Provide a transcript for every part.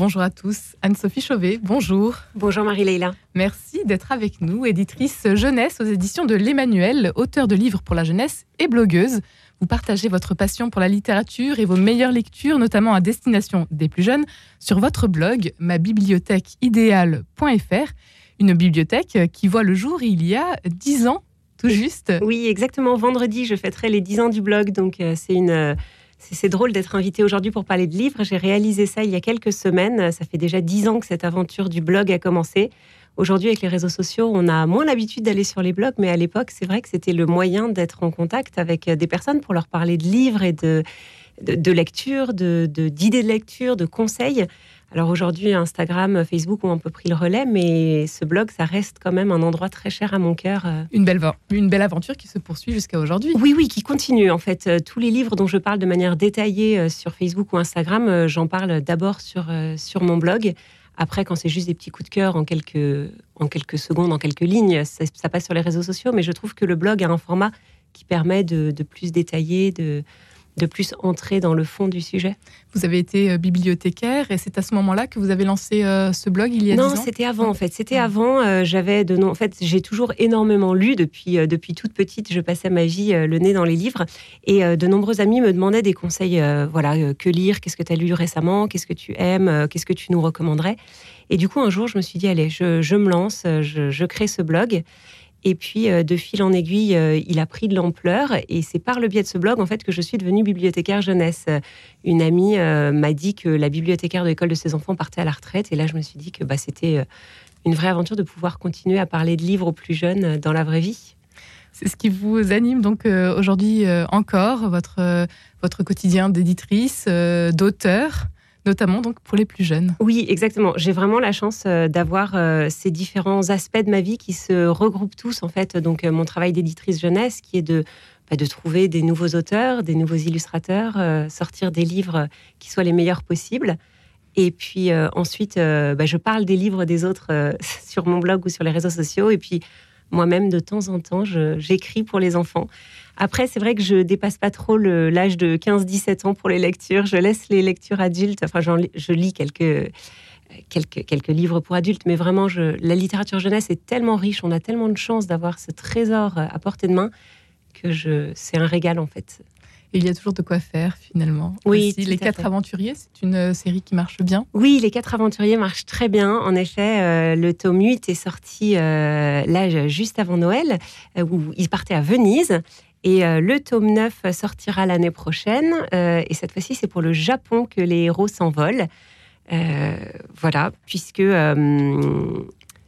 Bonjour à tous. Anne-Sophie Chauvet, bonjour. Bonjour Marie-Leila. Merci d'être avec nous, éditrice jeunesse aux éditions de l'Emmanuel, auteur de livres pour la jeunesse et blogueuse. Vous partagez votre passion pour la littérature et vos meilleures lectures, notamment à destination des plus jeunes, sur votre blog mabibliothèqueidéale.fr, une bibliothèque qui voit le jour il y a dix ans, tout juste. Oui, exactement. Vendredi, je fêterai les dix ans du blog, donc euh, c'est une euh, c'est drôle d'être invité aujourd'hui pour parler de livres. J'ai réalisé ça il y a quelques semaines. Ça fait déjà dix ans que cette aventure du blog a commencé. Aujourd'hui, avec les réseaux sociaux, on a moins l'habitude d'aller sur les blogs, mais à l'époque, c'est vrai que c'était le moyen d'être en contact avec des personnes pour leur parler de livres et de, de, lecture, d'idées de, d'idées de lecture, de conseils. Alors aujourd'hui, Instagram, Facebook ont un peu pris le relais, mais ce blog, ça reste quand même un endroit très cher à mon cœur. Euh. Une belle, une belle aventure qui se poursuit jusqu'à aujourd'hui. Oui, oui, qui continue. En fait, euh, tous les livres dont je parle de manière détaillée euh, sur Facebook ou Instagram, j'en parle d'abord sur, sur mon blog. Après, quand c'est juste des petits coups de cœur en quelques, en quelques secondes, en quelques lignes, ça, passe sur les réseaux sociaux. Mais je trouve que le blog a un format qui permet de, de plus détailler, de, de plus entrer dans le fond du sujet. Vous avez été euh, bibliothécaire et c'est à ce moment-là que vous avez lancé euh, ce blog il y a non, Non, c'était avant en fait. C'était ah. avant. Euh, j'avais de En fait, j'ai toujours énormément lu depuis depuis toute petite. Je passais ma vie le nez dans les livres et de nombreux amis me demandaient des conseils. voilà, que lire Qu'est-ce que tu as lu récemment Qu'est-ce que tu aimes Qu'est-ce que tu nous recommanderais Et du coup, un jour, je me suis dit allez, je, me lance, je, je crée ce blog. Et puis, euh, de fil en aiguille, euh, il a pris de l'ampleur. Et c'est par le biais de ce blog, en fait, que je suis devenue bibliothécaire jeunesse. Une amie euh, m'a dit que la bibliothécaire de l'école de ses enfants partait à la retraite. Et là, je me suis dit que bah, c'était une vraie aventure de pouvoir continuer à parler de livres aux plus jeunes dans la vraie vie. C'est ce qui vous anime donc aujourd'hui encore, votre, votre quotidien d'éditrice, d'auteur notamment donc pour les plus jeunes. Oui, exactement. J'ai vraiment la chance euh, d'avoir euh, ces différents aspects de ma vie qui se regroupent tous en fait. Donc euh, mon travail d'éditrice jeunesse qui est de bah, de trouver des nouveaux auteurs, des nouveaux illustrateurs, sortir des livres qui soient les meilleurs possibles. Et puis ensuite, bah, je parle des livres des autres sur mon blog ou sur les réseaux sociaux. Et puis moi-même, de temps en temps, j'écris pour les enfants. Après, c'est vrai que je dépasse pas trop l'âge de 15-17 ans pour les lectures. Je laisse les lectures adultes. Enfin, je lis quelques, quelques, quelques livres pour adultes, mais vraiment, je, la littérature jeunesse est tellement riche. On a tellement de chance d'avoir ce trésor à portée de main que c'est un régal, en fait. Et il y a toujours de quoi faire finalement. Oui, les quatre aventuriers, c'est une euh, série qui marche bien. Oui, les quatre aventuriers marchent très bien. En effet, euh, le tome 8 est sorti euh, là juste avant Noël, où ils partaient à Venise. Et le tome 9 sortira l'année prochaine. et cette fois-ci, c'est pour le Japon que les héros s'envolent. voilà, puisque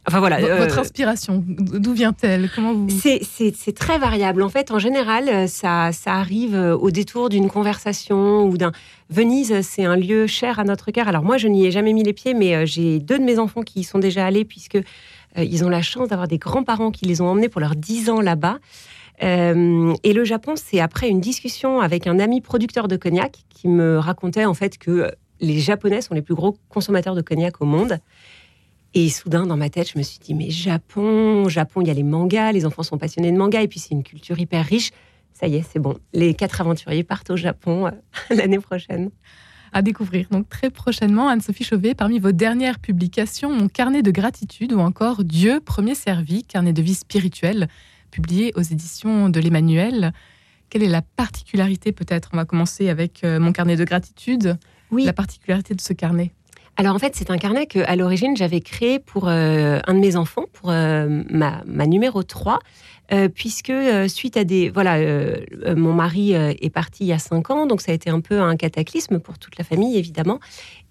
Enfin voilà. Votre euh, inspiration, d'où vient-elle? Comment vous C'est très variable. En fait, en général, euh, ça, ça arrive euh, au détour d'une conversation ou d'un. Venise, c'est un lieu cher à notre cœur. Alors moi, je n'y ai jamais mis les pieds, mais j'ai deux de mes enfants qui y sont déjà allés puisque ils ont la chance d'avoir des grands-parents qui les ont emmenés pour leurs 10 ans là-bas. et le Japon, c'est après une discussion avec un ami producteur de cognac qui me racontait en fait que les Japonais sont les plus gros consommateurs de cognac au monde. Et soudain, dans ma tête, je me suis dit, mais Japon, Japon, il y a les mangas, les enfants sont passionnés de mangas, et puis c'est une culture hyper riche. Ça y est, c'est bon. Les quatre aventuriers partent au Japon euh, l'année prochaine. À découvrir donc très prochainement, Anne-Sophie Chauvet, parmi vos dernières publications, Mon carnet de gratitude ou encore Dieu, premier servi, carnet de vie spirituelle, publié aux éditions de l'Emmanuel. Quelle est la particularité peut-être? On va commencer avec euh, Mon carnet de gratitude. Oui. La particularité de ce carnet alors en fait, c'est un carnet que à l'origine j'avais créé pour euh, un de mes enfants, pour euh, ma, numéro 3, euh, puisque suite à des voilà, mon mari est parti il y a 5 ans, donc ça a été un peu un cataclysme pour toute la famille évidemment,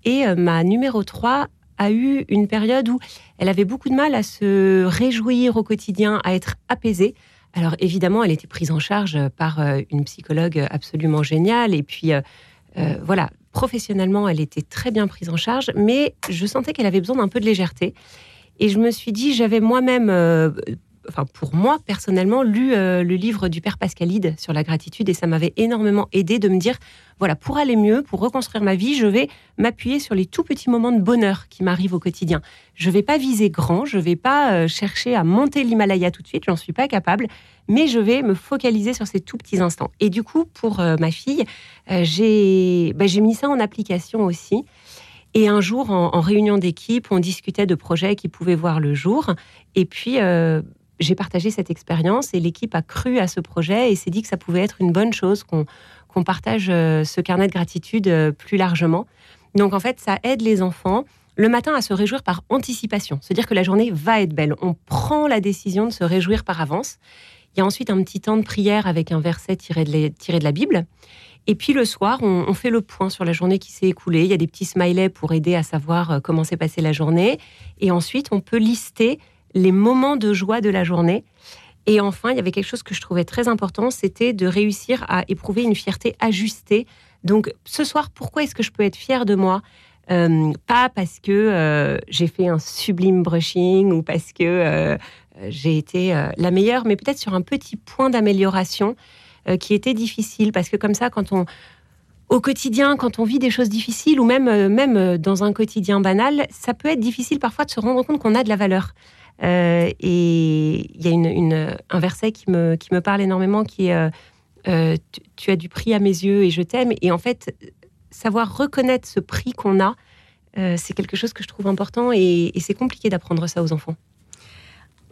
et ma numéro 3 a eu une période où elle avait beaucoup de mal à se réjouir au quotidien, à être apaisée. Alors évidemment, elle était prise en charge par une psychologue absolument géniale, et puis voilà, professionnellement, elle était très bien prise en charge, mais je sentais qu'elle avait besoin d'un peu de légèreté. Et je me suis dit, j'avais moi-même, euh, enfin pour moi personnellement, lu euh, le livre du père Pascalide sur la gratitude et ça m'avait énormément aidé de me dire, voilà, pour aller mieux, pour reconstruire ma vie, je vais m'appuyer sur les tout petits moments de bonheur qui m'arrivent au quotidien. Je vais pas viser grand, je vais pas euh, chercher à monter l'Himalaya tout de suite, j'en suis pas capable, mais je vais me focaliser sur ces tout petits instants. Et du coup, pour ma fille, j'ai bah, mis ça en application aussi. Et un jour, en, réunion d'équipe, on discutait de projets qui pouvaient voir le jour. Et puis, j'ai partagé cette expérience et l'équipe a cru à ce projet et s'est dit que ça pouvait être une bonne chose qu'on partage ce carnet de gratitude plus largement. Donc en fait, ça aide les enfants le matin à se réjouir par anticipation, se dire que la journée va être belle. On prend la décision de se réjouir par avance. Il y a ensuite un petit temps de prière avec un verset tiré de, la Bible. Et puis le soir, on, fait le point sur la journée qui s'est écoulée. Il y a des petits smileys pour aider à savoir euh, comment s'est passée la journée. Et ensuite, on peut lister les moments de joie de la journée. Et enfin, il y avait quelque chose que je trouvais très important, c'était de réussir à éprouver une fierté ajustée. Donc ce soir, pourquoi est-ce que je peux être fière de moi? Euh, pas parce que euh, j'ai fait un sublime brushing ou parce que euh, j'ai été la meilleure, mais peut-être sur un petit point d'amélioration qui était difficile. Parce que comme ça, quand on, au quotidien, quand on vit des choses difficiles ou même, même dans un quotidien banal, ça peut être difficile parfois de se rendre compte qu'on a de la valeur. Et il y a une, un verset qui me, qui me parle énormément qui est tu, as du prix à mes yeux et je t'aime. Et en fait, savoir reconnaître ce prix qu'on a, euh, c'est quelque chose que je trouve important et, c'est compliqué d'apprendre ça aux enfants.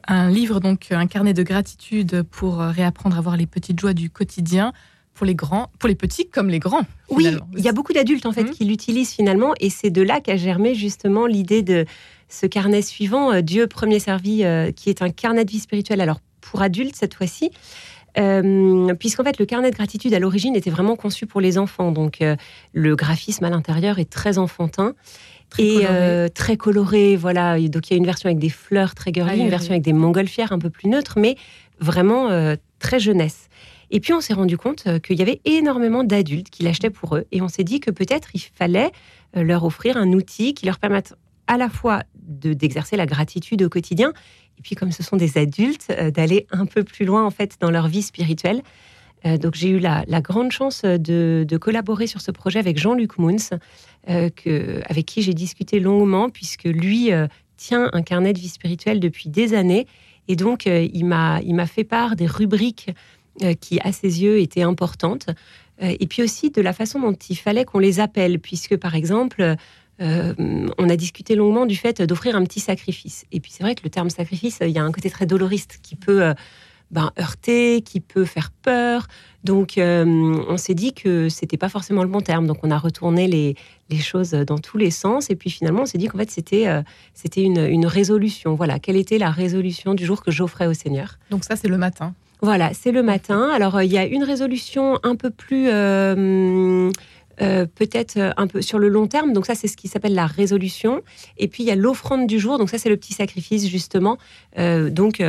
Un livre, donc un carnet de gratitude pour euh, réapprendre à voir les petites joies du quotidien pour les grands, pour les petits comme les grands. Oui, il y a beaucoup d'adultes en fait mmh. qui l'utilisent finalement et c'est de là qu'a germé justement l'idée de ce carnet suivant, euh, Dieu premier servi, qui est un carnet de vie spirituelle. Alors pour adultes cette fois-ci, euh, puisqu'en fait le carnet de gratitude à l'origine était vraiment conçu pour les enfants. Donc euh, le graphisme à l'intérieur est très enfantin. et euh, très coloré, voilà. Donc il y a une version avec des fleurs très girly, une version avec des montgolfières un peu plus neutres, mais vraiment très jeunesse. Et puis on s'est rendu compte qu'il y avait énormément d'adultes qui l'achetaient pour eux, et on s'est dit que peut-être il fallait leur offrir un outil qui leur permette à la fois d'exercer la gratitude au quotidien et puis comme ce sont des adultes, euh, d'aller un peu plus loin en fait dans leur vie spirituelle. Euh, donc j'ai eu la, grande chance de, collaborer sur ce projet avec Jean-Luc Mouns, euh, avec qui j'ai discuté longuement, puisque lui tient un carnet de vie spirituelle depuis des années. Et donc il m'a fait part des rubriques qui, à ses yeux, étaient importantes. et puis aussi de la façon dont il fallait qu'on les appelle, puisque par exemple, euh, on a discuté longuement du fait d'offrir un petit sacrifice. Et puis c'est vrai que le terme sacrifice, il y a un côté très doloriste qui peut euh, ben, heurter, qui peut faire peur. Donc euh, on s'est dit que c'était pas forcément le bon terme. Donc on a retourné les, choses dans tous les sens. Et puis finalement on s'est dit qu'en fait c'était c'était une, une, résolution. Voilà, quelle était la résolution du jour que j'offrais au Seigneur. Donc ça c'est le matin. Voilà, c'est le matin. Alors il y a une résolution un peu plus euh, peut-être euh, un peu sur le long terme. Donc ça, c'est ce qui s'appelle la résolution. Et puis il y a l'offrande du jour. Donc ça, c'est le petit sacrifice justement. Euh, donc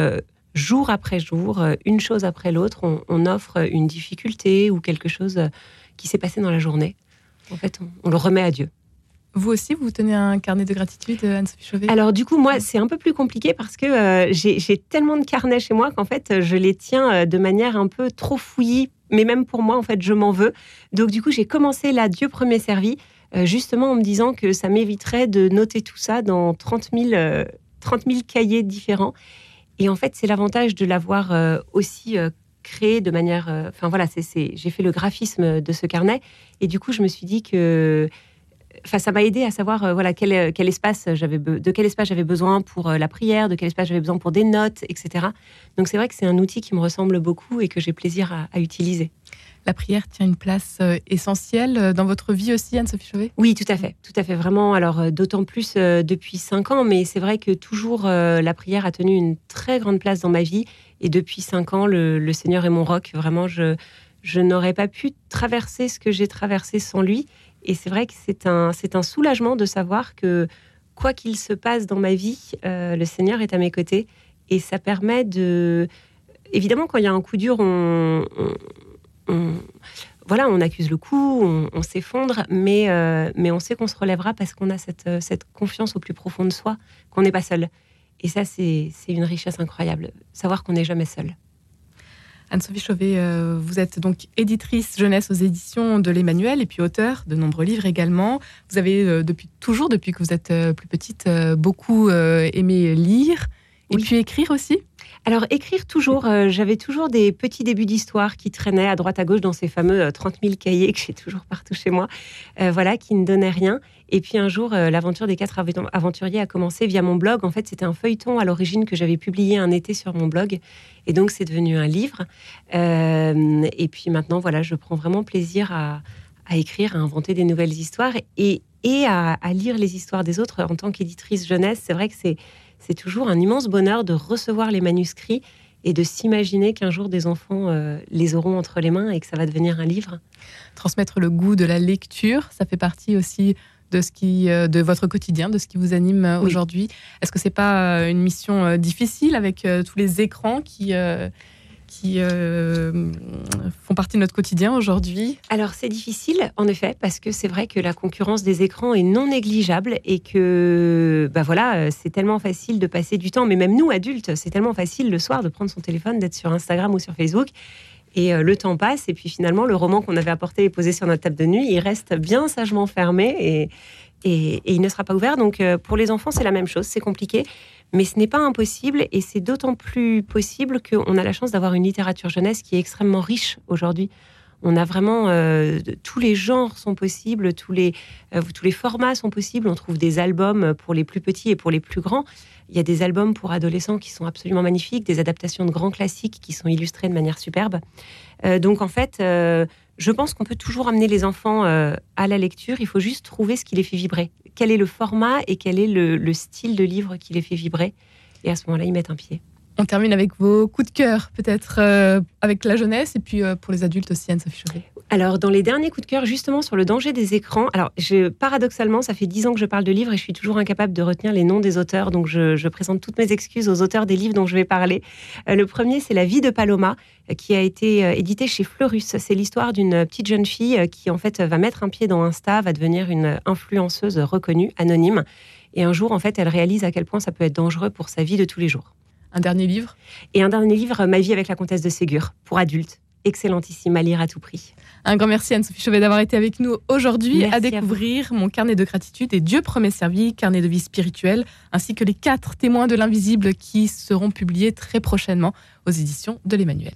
jour après jour, une chose après l'autre, on, offre une difficulté ou quelque chose qui s'est passé dans la journée. En fait, on, le remet à Dieu. Vous aussi, vous tenez un carnet de gratitude, Anne-Sophie Chauvet? Alors du coup, moi, c'est un peu plus compliqué parce que j'ai tellement de carnets chez moi qu'en fait, je les tiens de manière un peu trop fouillie mais même pour moi, en fait, je m'en veux. Donc, du coup, j'ai commencé là, Dieu premier servi, euh, justement en me disant que ça m'éviterait de noter tout ça dans 30 000, 30 000 cahiers différents. Et en fait, c'est l'avantage de l'avoir euh, aussi euh, créé de manière. Enfin, voilà, j'ai fait le graphisme de ce carnet. Et du coup, je me suis dit que Enfin, ça m'a aidé à savoir voilà quel, espace j'avais de quel espace j'avais besoin pour la prière, de quel espace j'avais besoin pour des notes, etc. Donc c'est vrai que c'est un outil qui me ressemble beaucoup et que j'ai plaisir à, utiliser. La prière tient une place euh, essentielle euh, dans votre vie aussi, Anne-Sophie Chauvet? Oui, tout à fait, tout à fait, vraiment. Alors euh, d'autant plus depuis cinq ans, mais c'est vrai que toujours la prière a tenu une très grande place dans ma vie. Et depuis cinq ans, le, Seigneur est mon roc. Vraiment, je, je n'aurais pas pu traverser ce que j'ai traversé sans lui. Et c'est vrai que c'est un, c'est un soulagement de savoir que quoi qu'il se passe dans ma vie, le Seigneur est à mes côtés et ça permet de. Évidemment, quand il y a un coup dur, on, voilà, on accuse le coup, on, s'effondre, mais, euh, mais on sait qu'on se relèvera parce qu'on a cette, cette, confiance au plus profond de soi, qu'on n'est pas seul. Et ça, c'est une richesse incroyable, savoir qu'on n'est jamais seul. Anne-Sophie Chauvet, euh, vous êtes donc éditrice jeunesse aux éditions de l'Emmanuel et puis auteur de nombreux livres également. Vous avez euh, depuis toujours, depuis que vous êtes plus petite, beaucoup aimé lire. Et puis écrire aussi? Alors, écrire toujours, euh, j'avais toujours des petits débuts d'histoire qui traînaient à droite à gauche dans ces fameux 30 000 cahiers que j'ai toujours partout chez moi, voilà, qui ne donnaient rien. Et puis un jour, l'aventure des quatre aventuriers a commencé via mon blog. En fait, c'était un feuilleton à l'origine que j'avais publié un été sur mon blog. Et donc, c'est devenu un livre. et puis maintenant, voilà, je prends vraiment plaisir à, à écrire, à inventer des nouvelles histoires et, et à, lire les histoires des autres. En tant qu'éditrice jeunesse, c'est vrai que c'est, c'est toujours un immense bonheur de recevoir les manuscrits et de s'imaginer qu'un jour des enfants euh, les auront entre les mains et que ça va devenir un livre. Transmettre le goût de la lecture, ça fait partie aussi de ce qui, euh, de votre quotidien, de ce qui vous anime euh, aujourd'hui. Est-ce que c'est pas une mission difficile avec tous les écrans qui qui euh, font partie de notre quotidien aujourd'hui Alors c'est difficile en effet parce que c'est vrai que la concurrence des écrans est non négligeable et que bah voilà c'est tellement facile de passer du temps, mais même nous adultes c'est tellement facile le soir de prendre son téléphone, d'être sur Instagram ou sur Facebook. Et euh, le temps passe, et puis finalement, le roman qu'on avait apporté et posé sur notre table de nuit, il reste bien sagement fermé et, et, il ne sera pas ouvert. Donc euh, pour les enfants, c'est la même chose, c'est compliqué. Mais ce n'est pas impossible et c'est d'autant plus possible qu'on a la chance d'avoir une littérature jeunesse qui est extrêmement riche aujourd'hui. On a vraiment euh, tous les genres sont possibles, tous les euh, tous les formats sont possibles. On trouve des albums pour les plus petits et pour les plus grands. Il y a des albums pour adolescents qui sont absolument magnifiques, des adaptations de grands classiques qui sont illustrées de manière superbe. Donc en fait, je pense qu'on peut toujours amener les enfants à la lecture. Il faut juste trouver ce qui les fait vibrer. Quel est le format et quel est le, le style de livre qui les fait vibrer? Et à ce moment-là, ils mettent un pied. On termine avec vos coups de cœur, peut-être euh, avec la jeunesse et puis euh, pour les adultes aussi, Anne-Sophie. Alors, dans les derniers coups de cœur, justement sur le danger des écrans, alors je, paradoxalement, ça fait dix ans que je parle de livres et je suis toujours incapable de retenir les noms des auteurs, donc je, présente toutes mes excuses aux auteurs des livres dont je vais parler. Euh, le premier, c'est La vie de Paloma, qui a été édité chez Fleurus. C'est l'histoire d'une petite jeune fille qui, en fait, va mettre un pied dans Insta, va devenir une influenceuse reconnue, anonyme. Et un jour, en fait, elle réalise à quel point ça peut être dangereux pour sa vie de tous les jours. Un dernier livre? Et un dernier livre, Ma vie avec la comtesse de Ségur, pour adultes. Excellentissime à lire à tout prix. Un grand merci Anne-Sophie Chauvet d'avoir été avec nous aujourd'hui à découvrir mon carnet de gratitude et Dieu premier servi, carnet de vie spirituelle, ainsi que les quatre témoins de l'invisible qui seront publiés très prochainement aux éditions de l'Emmanuel.